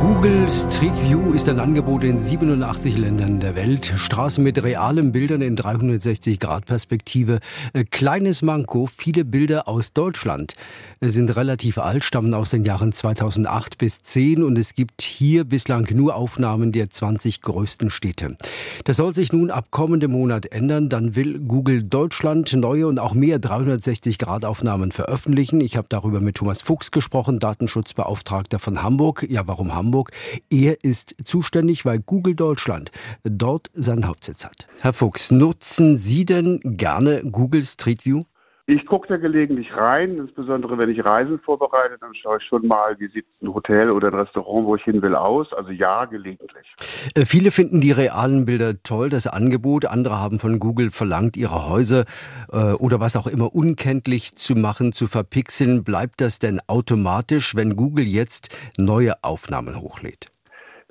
Google Street View ist ein Angebot in 87 Ländern der Welt. Straßen mit realen Bildern in 360-Grad-Perspektive. Äh, kleines Manko, viele Bilder aus Deutschland sind relativ alt, stammen aus den Jahren 2008 bis 10 und es gibt hier bislang nur Aufnahmen der 20 größten Städte. Das soll sich nun ab kommendem Monat ändern. Dann will Google Deutschland neue und auch mehr 360-Grad-Aufnahmen veröffentlichen. Ich habe darüber mit Thomas Fuchs gesprochen, Datenschutzbeauftragter von Hamburg. Ja, warum Hamburg? Hamburg. Er ist zuständig, weil Google Deutschland dort seinen Hauptsitz hat. Herr Fuchs, nutzen Sie denn gerne Google Street View? Ich gucke da gelegentlich rein, insbesondere wenn ich Reisen vorbereite, dann schaue ich schon mal, wie sieht ein Hotel oder ein Restaurant, wo ich hin will, aus. Also ja, gelegentlich. Äh, viele finden die realen Bilder toll, das Angebot. Andere haben von Google verlangt, ihre Häuser äh, oder was auch immer unkenntlich zu machen, zu verpixeln. Bleibt das denn automatisch, wenn Google jetzt neue Aufnahmen hochlädt?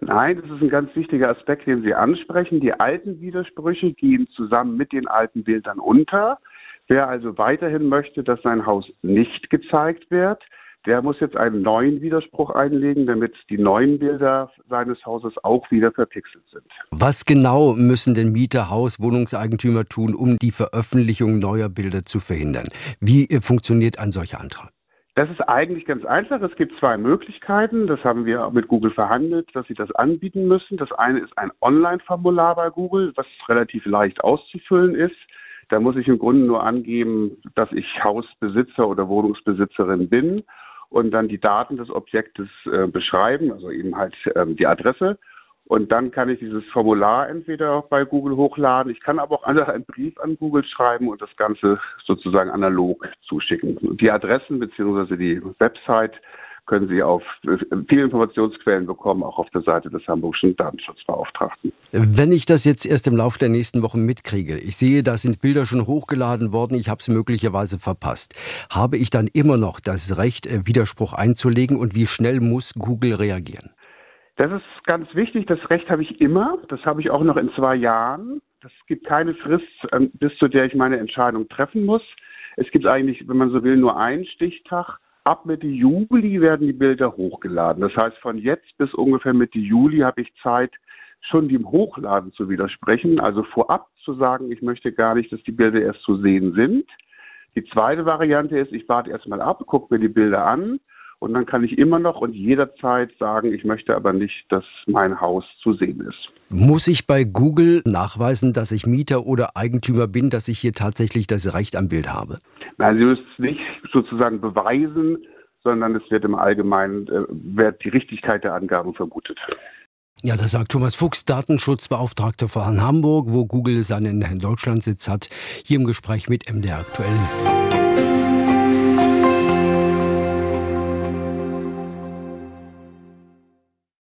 Nein, das ist ein ganz wichtiger Aspekt, den Sie ansprechen. Die alten Widersprüche gehen zusammen mit den alten Bildern unter. Wer also weiterhin möchte, dass sein Haus nicht gezeigt wird, der muss jetzt einen neuen Widerspruch einlegen, damit die neuen Bilder seines Hauses auch wieder verpixelt sind. Was genau müssen denn Mieter, Haus, Wohnungseigentümer tun, um die Veröffentlichung neuer Bilder zu verhindern? Wie äh, funktioniert ein solcher Antrag? Das ist eigentlich ganz einfach. Es gibt zwei Möglichkeiten. Das haben wir mit Google verhandelt, dass sie das anbieten müssen. Das eine ist ein Online-Formular bei Google, was relativ leicht auszufüllen ist. Da muss ich im Grunde nur angeben, dass ich Hausbesitzer oder Wohnungsbesitzerin bin und dann die Daten des Objektes äh, beschreiben, also eben halt ähm, die Adresse. Und dann kann ich dieses Formular entweder bei Google hochladen. Ich kann aber auch einen Brief an Google schreiben und das Ganze sozusagen analog zuschicken. Die Adressen bzw. die Website können Sie auf viele Informationsquellen bekommen, auch auf der Seite des Hamburgischen Datenschutzbeauftragten. Wenn ich das jetzt erst im Laufe der nächsten Wochen mitkriege, ich sehe, da sind Bilder schon hochgeladen worden, ich habe es möglicherweise verpasst, habe ich dann immer noch das Recht, äh, Widerspruch einzulegen und wie schnell muss Google reagieren? Das ist ganz wichtig. Das Recht habe ich immer. Das habe ich auch noch in zwei Jahren. Es gibt keine Frist, ähm, bis zu der ich meine Entscheidung treffen muss. Es gibt eigentlich, wenn man so will, nur einen Stichtag ab Mitte Juli werden die Bilder hochgeladen. Das heißt, von jetzt bis ungefähr Mitte Juli habe ich Zeit, schon dem Hochladen zu widersprechen, also vorab zu sagen, ich möchte gar nicht, dass die Bilder erst zu sehen sind. Die zweite Variante ist, ich warte erstmal ab, gucke mir die Bilder an und dann kann ich immer noch und jederzeit sagen, ich möchte aber nicht, dass mein Haus zu sehen ist. Muss ich bei Google nachweisen, dass ich Mieter oder Eigentümer bin, dass ich hier tatsächlich das Recht am Bild habe? Nein, Sie müssen es nicht sozusagen beweisen, sondern es wird im Allgemeinen äh, wird die Richtigkeit der Angaben vermutet. Ja, das sagt Thomas Fuchs, Datenschutzbeauftragter von Hamburg, wo Google seinen Deutschlandsitz hat, hier im Gespräch mit MDR aktuell.